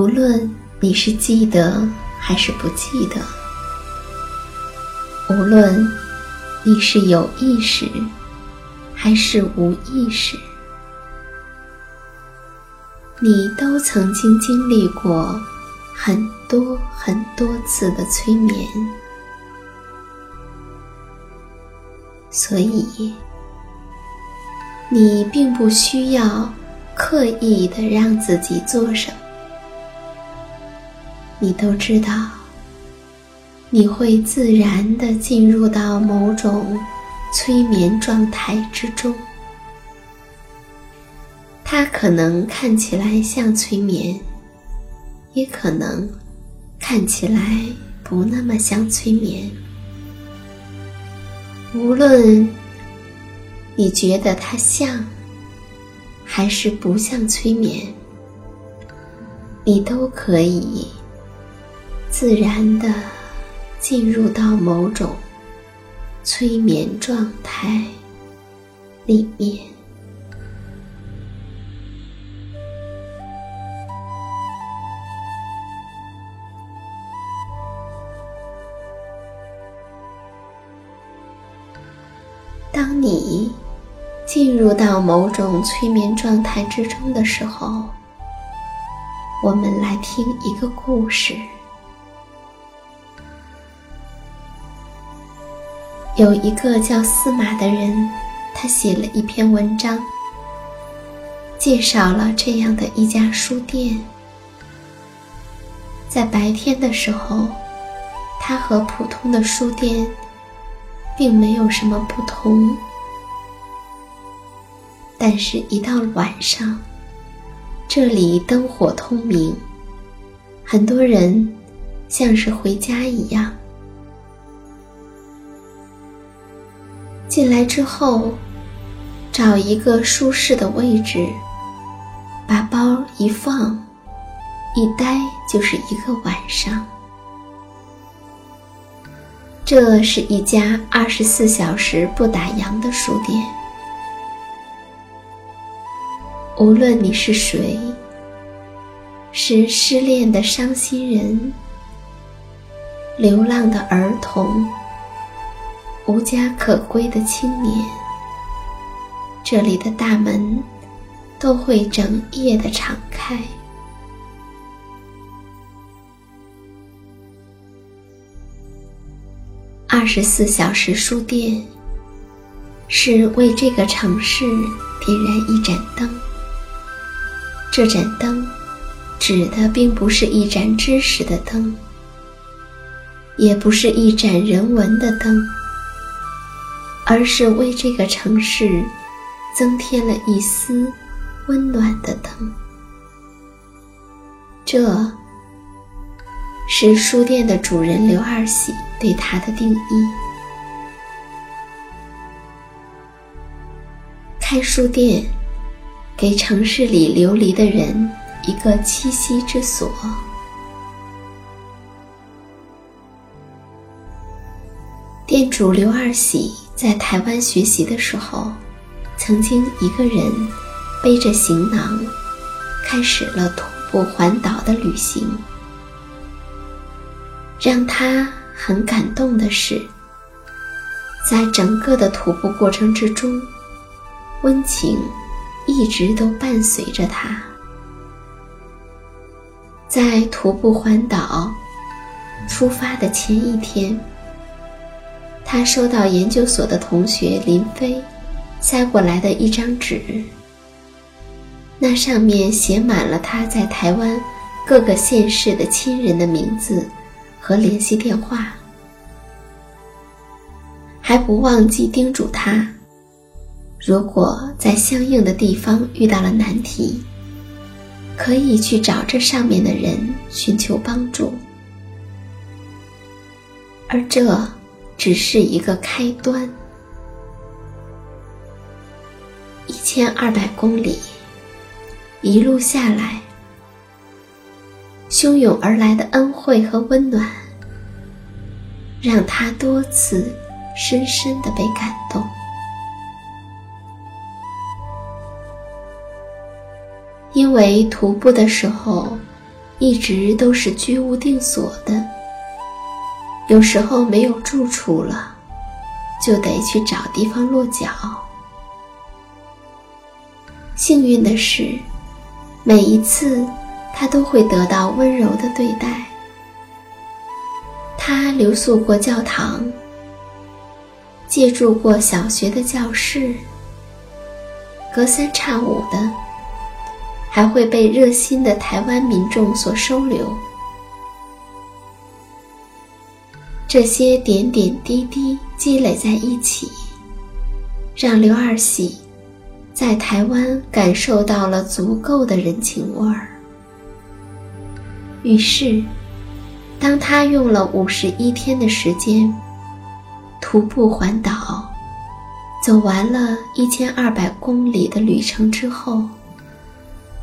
无论你是记得还是不记得，无论你是有意识还是无意识，你都曾经经历过很多很多次的催眠，所以你并不需要刻意的让自己做什么。你都知道，你会自然的进入到某种催眠状态之中。它可能看起来像催眠，也可能看起来不那么像催眠。无论你觉得它像，还是不像催眠，你都可以。自然的进入到某种催眠状态里面。当你进入到某种催眠状态之中的时候，我们来听一个故事。有一个叫司马的人，他写了一篇文章，介绍了这样的一家书店。在白天的时候，它和普通的书店并没有什么不同，但是，一到晚上，这里灯火通明，很多人像是回家一样。进来之后，找一个舒适的位置，把包一放，一待就是一个晚上。这是一家二十四小时不打烊的书店。无论你是谁，是失恋的伤心人，流浪的儿童，无家可归的青年，这里的大门都会整夜的敞开。二十四小时书店是为这个城市点燃一盏灯。这盏灯指的并不是一盏知识的灯，也不是一盏人文的灯，而是为这个城市增添了一丝温暖的灯。这。是书店的主人刘二喜对它的定义。开书店，给城市里流离的人一个栖息之所。店主刘二喜在台湾学习的时候，曾经一个人背着行囊，开始了徒步环岛的旅行。让他很感动的是，在整个的徒步过程之中，温情一直都伴随着他。在徒步环岛出发的前一天，他收到研究所的同学林飞塞过来的一张纸，那上面写满了他在台湾各个县市的亲人的名字。和联系电话，还不忘记叮嘱他：如果在相应的地方遇到了难题，可以去找这上面的人寻求帮助。而这只是一个开端。一千二百公里，一路下来。汹涌而来的恩惠和温暖，让他多次深深的被感动。因为徒步的时候，一直都是居无定所的，有时候没有住处了，就得去找地方落脚。幸运的是，每一次。他都会得到温柔的对待。他留宿过教堂，借住过小学的教室，隔三差五的，还会被热心的台湾民众所收留。这些点点滴滴积累在一起，让刘二喜在台湾感受到了足够的人情味儿。于是，当他用了五十一天的时间徒步环岛，走完了一千二百公里的旅程之后，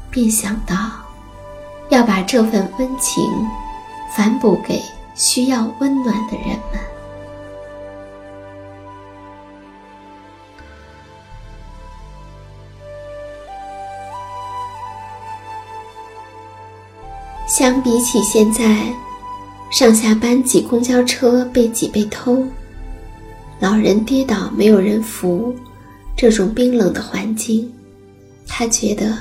便想到要把这份温情反哺给需要温暖的人们。相比起现在，上下班挤公交车被挤被偷，老人跌倒没有人扶，这种冰冷的环境，他觉得，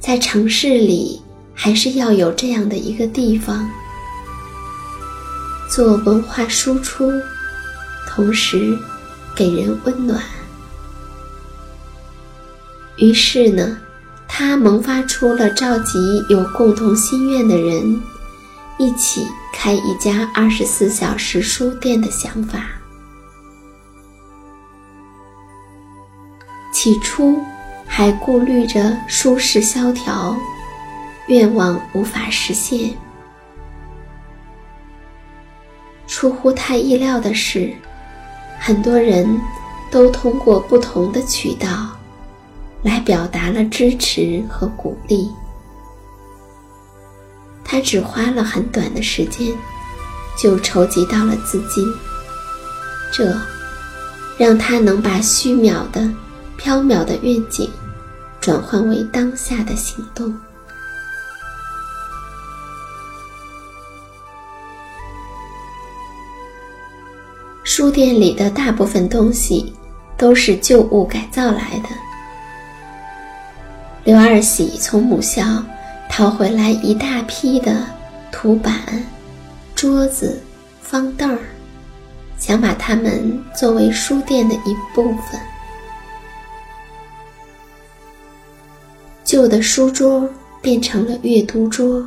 在城市里还是要有这样的一个地方，做文化输出，同时给人温暖。于是呢。他萌发出了召集有共同心愿的人，一起开一家二十四小时书店的想法。起初还顾虑着舒适萧条，愿望无法实现。出乎他意料的是，很多人都通过不同的渠道来表达了支持和鼓励。他只花了很短的时间，就筹集到了资金，这让他能把虚渺的、缥缈的愿景转换为当下的行动。书店里的大部分东西都是旧物改造来的。刘二喜从母校淘回来一大批的图板、桌子、方凳儿，想把它们作为书店的一部分。旧的书桌变成了阅读桌，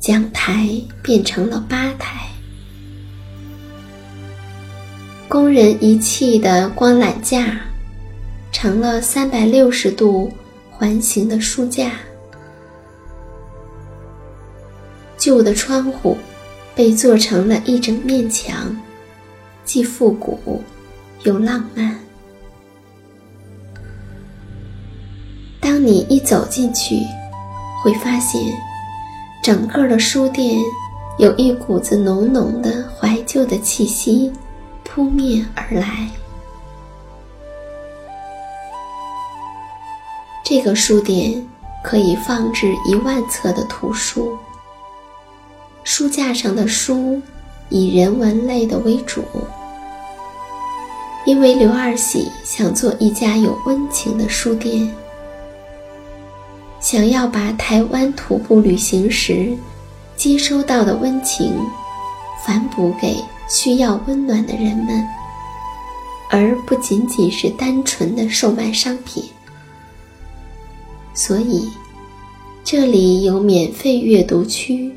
讲台变成了吧台。工人遗弃的光缆架，成了三百六十度环形的书架。旧的窗户被做成了一整面墙，既复古又浪漫。当你一走进去，会发现整个的书店有一股子浓浓的怀旧的气息。扑面而来。这个书店可以放置一万册的图书，书架上的书以人文类的为主，因为刘二喜想做一家有温情的书店，想要把台湾徒步旅行时接收到的温情反哺给。需要温暖的人们，而不仅仅是单纯的售卖商品。所以，这里有免费阅读区，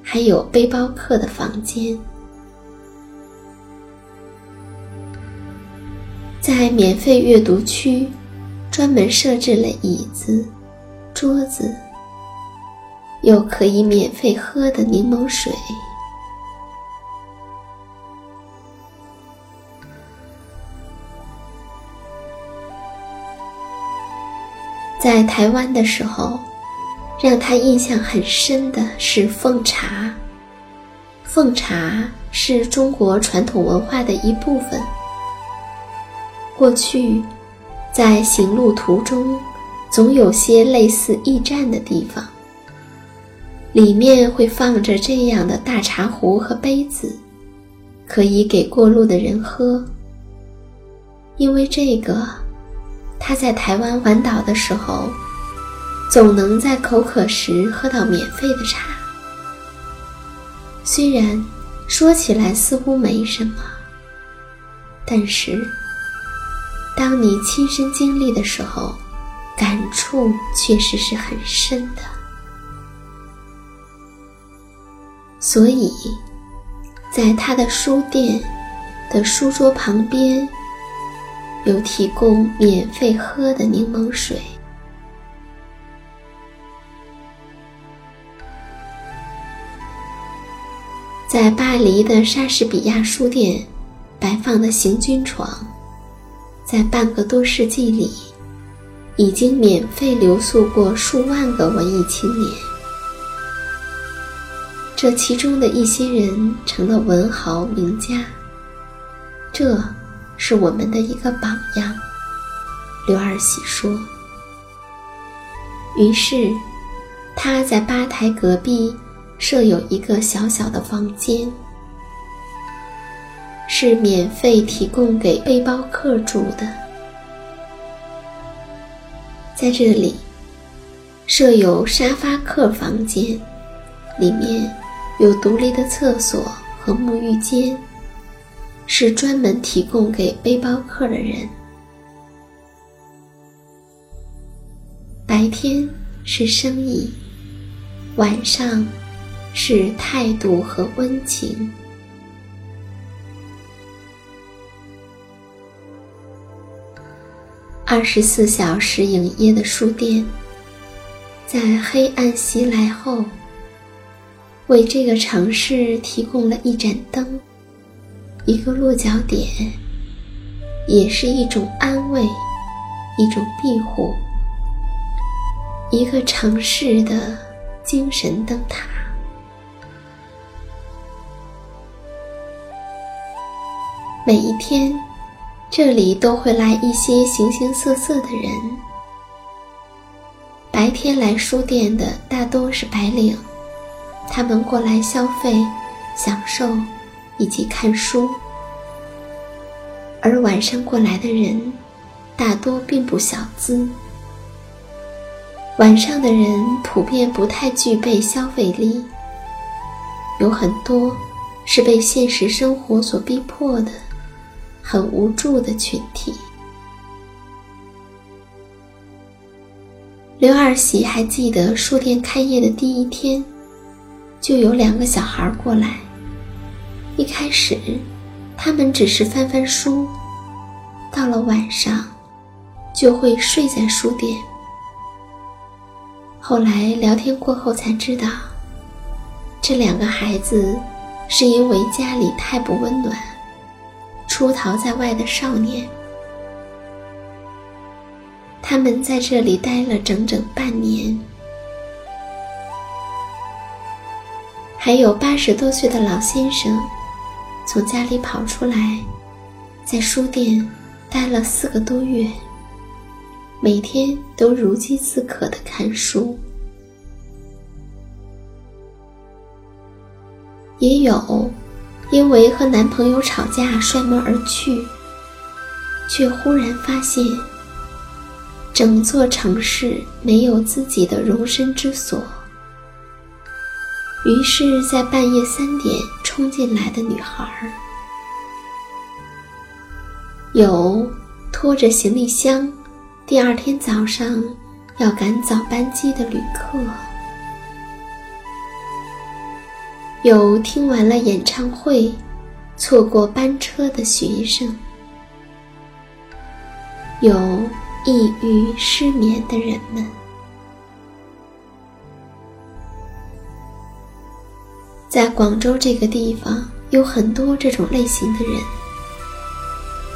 还有背包客的房间。在免费阅读区，专门设置了椅子、桌子，有可以免费喝的柠檬水。在台湾的时候，让他印象很深的是奉茶。奉茶是中国传统文化的一部分。过去，在行路途中，总有些类似驿站的地方，里面会放着这样的大茶壶和杯子，可以给过路的人喝。因为这个。他在台湾环岛的时候，总能在口渴时喝到免费的茶。虽然说起来似乎没什么，但是当你亲身经历的时候，感触确实是很深的。所以，在他的书店的书桌旁边。有提供免费喝的柠檬水。在巴黎的莎士比亚书店摆放的行军床，在半个多世纪里，已经免费留宿过数万个文艺青年。这其中的一些人成了文豪名家。这。是我们的一个榜样，刘二喜说。于是，他在吧台隔壁设有一个小小的房间，是免费提供给背包客住的。在这里，设有沙发客房间，里面有独立的厕所和沐浴间。是专门提供给背包客的人。白天是生意，晚上是态度和温情。二十四小时营业的书店，在黑暗袭来后，为这个城市提供了一盏灯。一个落脚点，也是一种安慰一种庇护，一个城市的精神灯塔。每一天，这里都会来一些形形色色的人。白天来书店的大多是白领，他们过来消费、享受以及看书；而晚上过来的人，大多并不小资。晚上的人普遍不太具备消费力，有很多是被现实生活所逼迫的。很无助的群体。刘二喜还记得书店开业的第一天，就有两个小孩过来。一开始，他们只是翻翻书，到了晚上，就会睡在书店。后来聊天过后才知道，这两个孩子是因为家里太不温暖。出逃在外的少年，他们在这里待了整整半年。还有八十多岁的老先生，从家里跑出来，在书店待了四个多月，每天都如饥似渴的看书。也有。因为和男朋友吵架摔门而去，却忽然发现整座城市没有自己的容身之所，于是，在半夜三点冲进来的女孩儿，有拖着行李箱，第二天早上要赶早班机的旅客。有听完了演唱会，错过班车的学生，有抑郁失眠的人们，在广州这个地方有很多这种类型的人，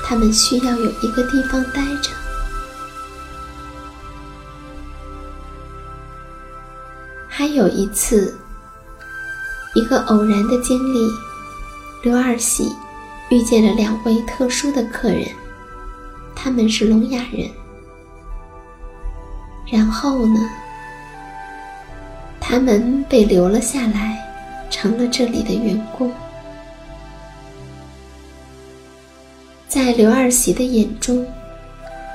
他们需要有一个地方待着。还有一次。一个偶然的经历，刘二喜遇见了两位特殊的客人，他们是聋哑人。然后呢，他们被留了下来，成了这里的员工。在刘二喜的眼中，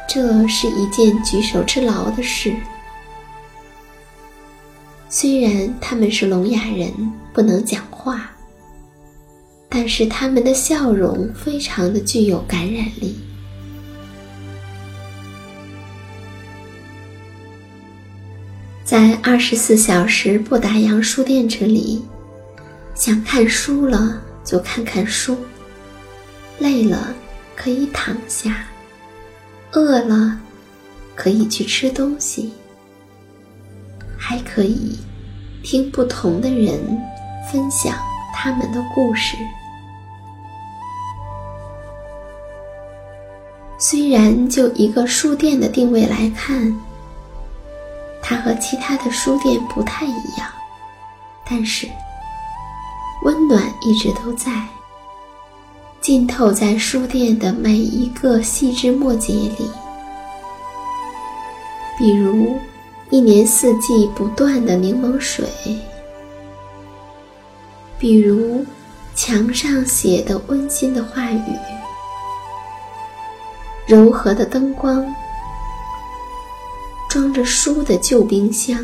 这是一件举手之劳的事。虽然他们是聋哑人，不能讲话，但是他们的笑容非常的具有感染力。在二十四小时不打烊书店这里，想看书了就看看书，累了可以躺下，饿了可以去吃东西。还可以听不同的人分享他们的故事。虽然就一个书店的定位来看，它和其他的书店不太一样，但是温暖一直都在，浸透在书店的每一个细枝末节里，比如。一年四季不断的柠檬水，比如墙上写的温馨的话语，柔和的灯光，装着书的旧冰箱，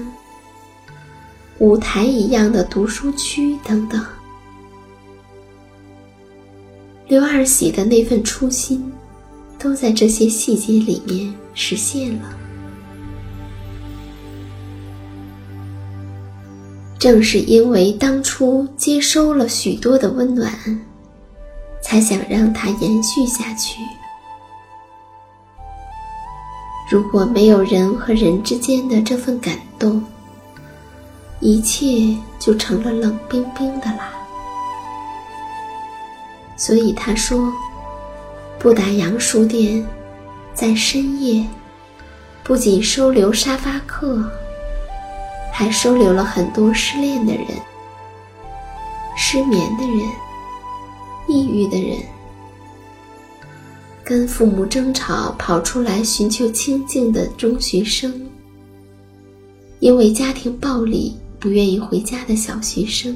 舞台一样的读书区等等。刘二喜的那份初心，都在这些细节里面实现了。正是因为当初接收了许多的温暖，才想让它延续下去。如果没有人和人之间的这份感动，一切就成了冷冰冰的啦。所以他说：“布达杨书店，在深夜不仅收留沙发客，还收留了很多失恋的人、失眠的人、抑郁的人，跟父母争吵跑出来寻求清静的中学生，因为家庭暴力不愿意回家的小学生，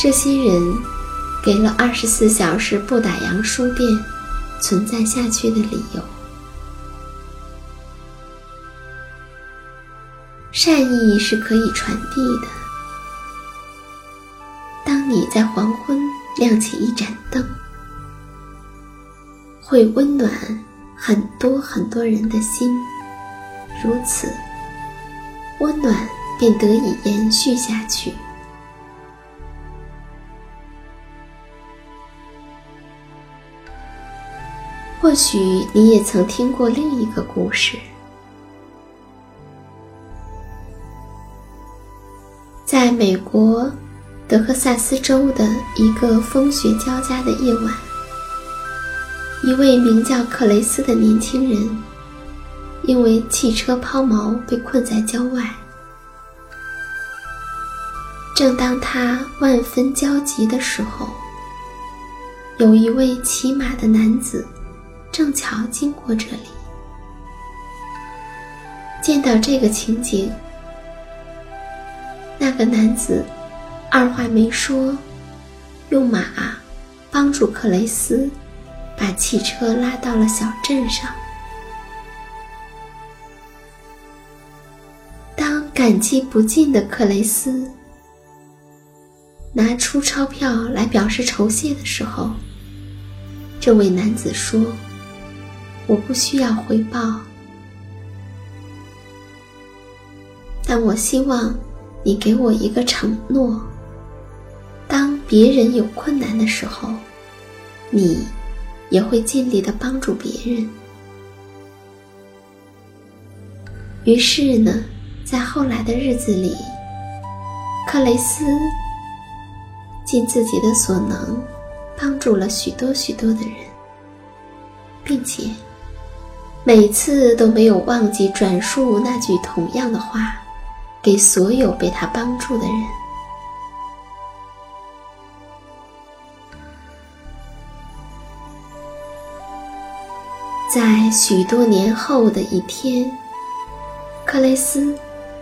这些人给了二十四小时不打烊书店存在下去的理由。善意是可以传递的。当你在黄昏亮起一盏灯，会温暖很多很多人的心，如此，温暖便得以延续下去。或许你也曾听过另一个故事。在美国德克萨斯州的一个风雪交加的夜晚，一位名叫克雷斯的年轻人，因为汽车抛锚被困在郊外。正当他万分焦急的时候，有一位骑马的男子正巧经过这里，见到这个情景。那个男子二话没说，用马帮助克雷斯把汽车拉到了小镇上。当感激不尽的克雷斯拿出钞票来表示酬谢的时候，这位男子说：“我不需要回报，但我希望。”你给我一个承诺：当别人有困难的时候，你也会尽力的帮助别人。于是呢，在后来的日子里，克雷斯尽自己的所能，帮助了许多许多的人，并且每次都没有忘记转述那句同样的话。给所有被他帮助的人，在许多年后的一天，克雷斯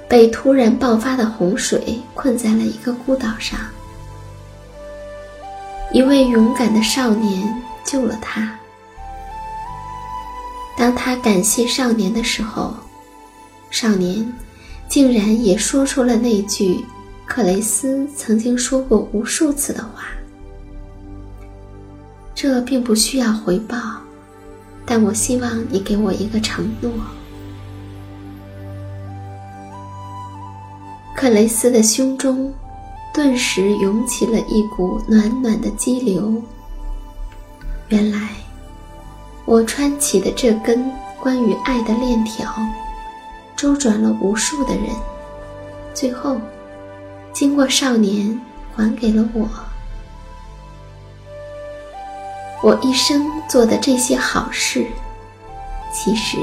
被突然爆发的洪水困在了一个孤岛上。一位勇敢的少年救了他。当他感谢少年的时候，少年。竟然也说出了那句克雷斯曾经说过无数次的话。这并不需要回报，但我希望你给我一个承诺。克雷斯的胸中顿时涌起了一股暖暖的激流。原来，我穿起的这根关于爱的链条。周转了无数的人，最后，经过少年还给了我。我一生做的这些好事，其实，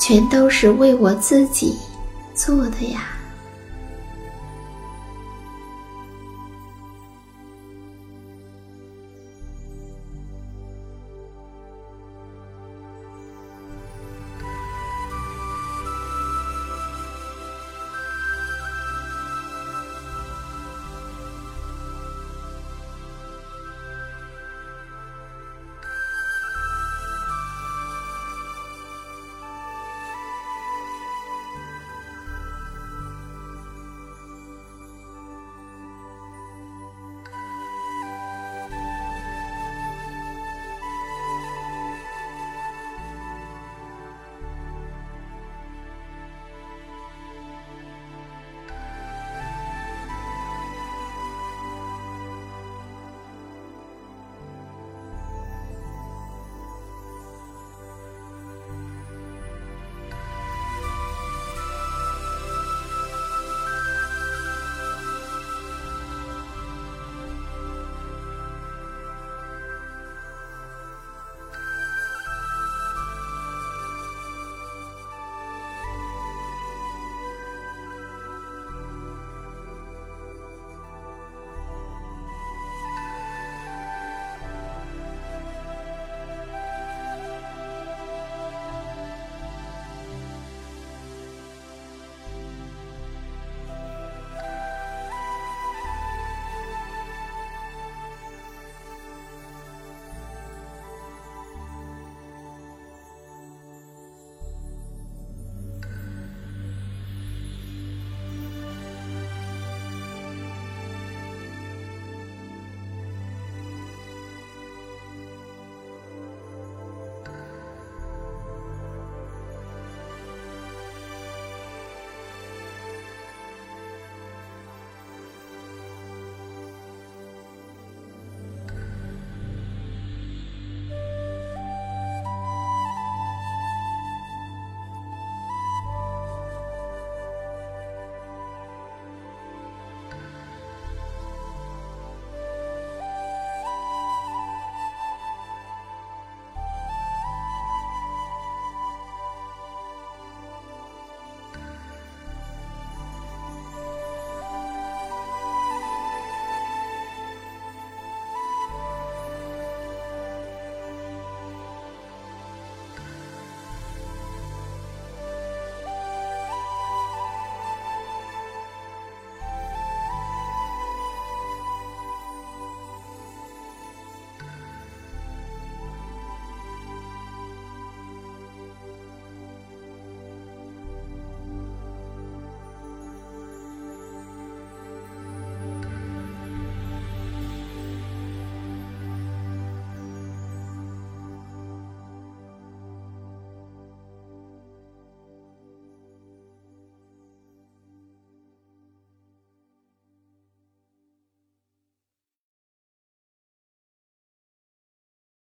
全都是为我自己做的呀。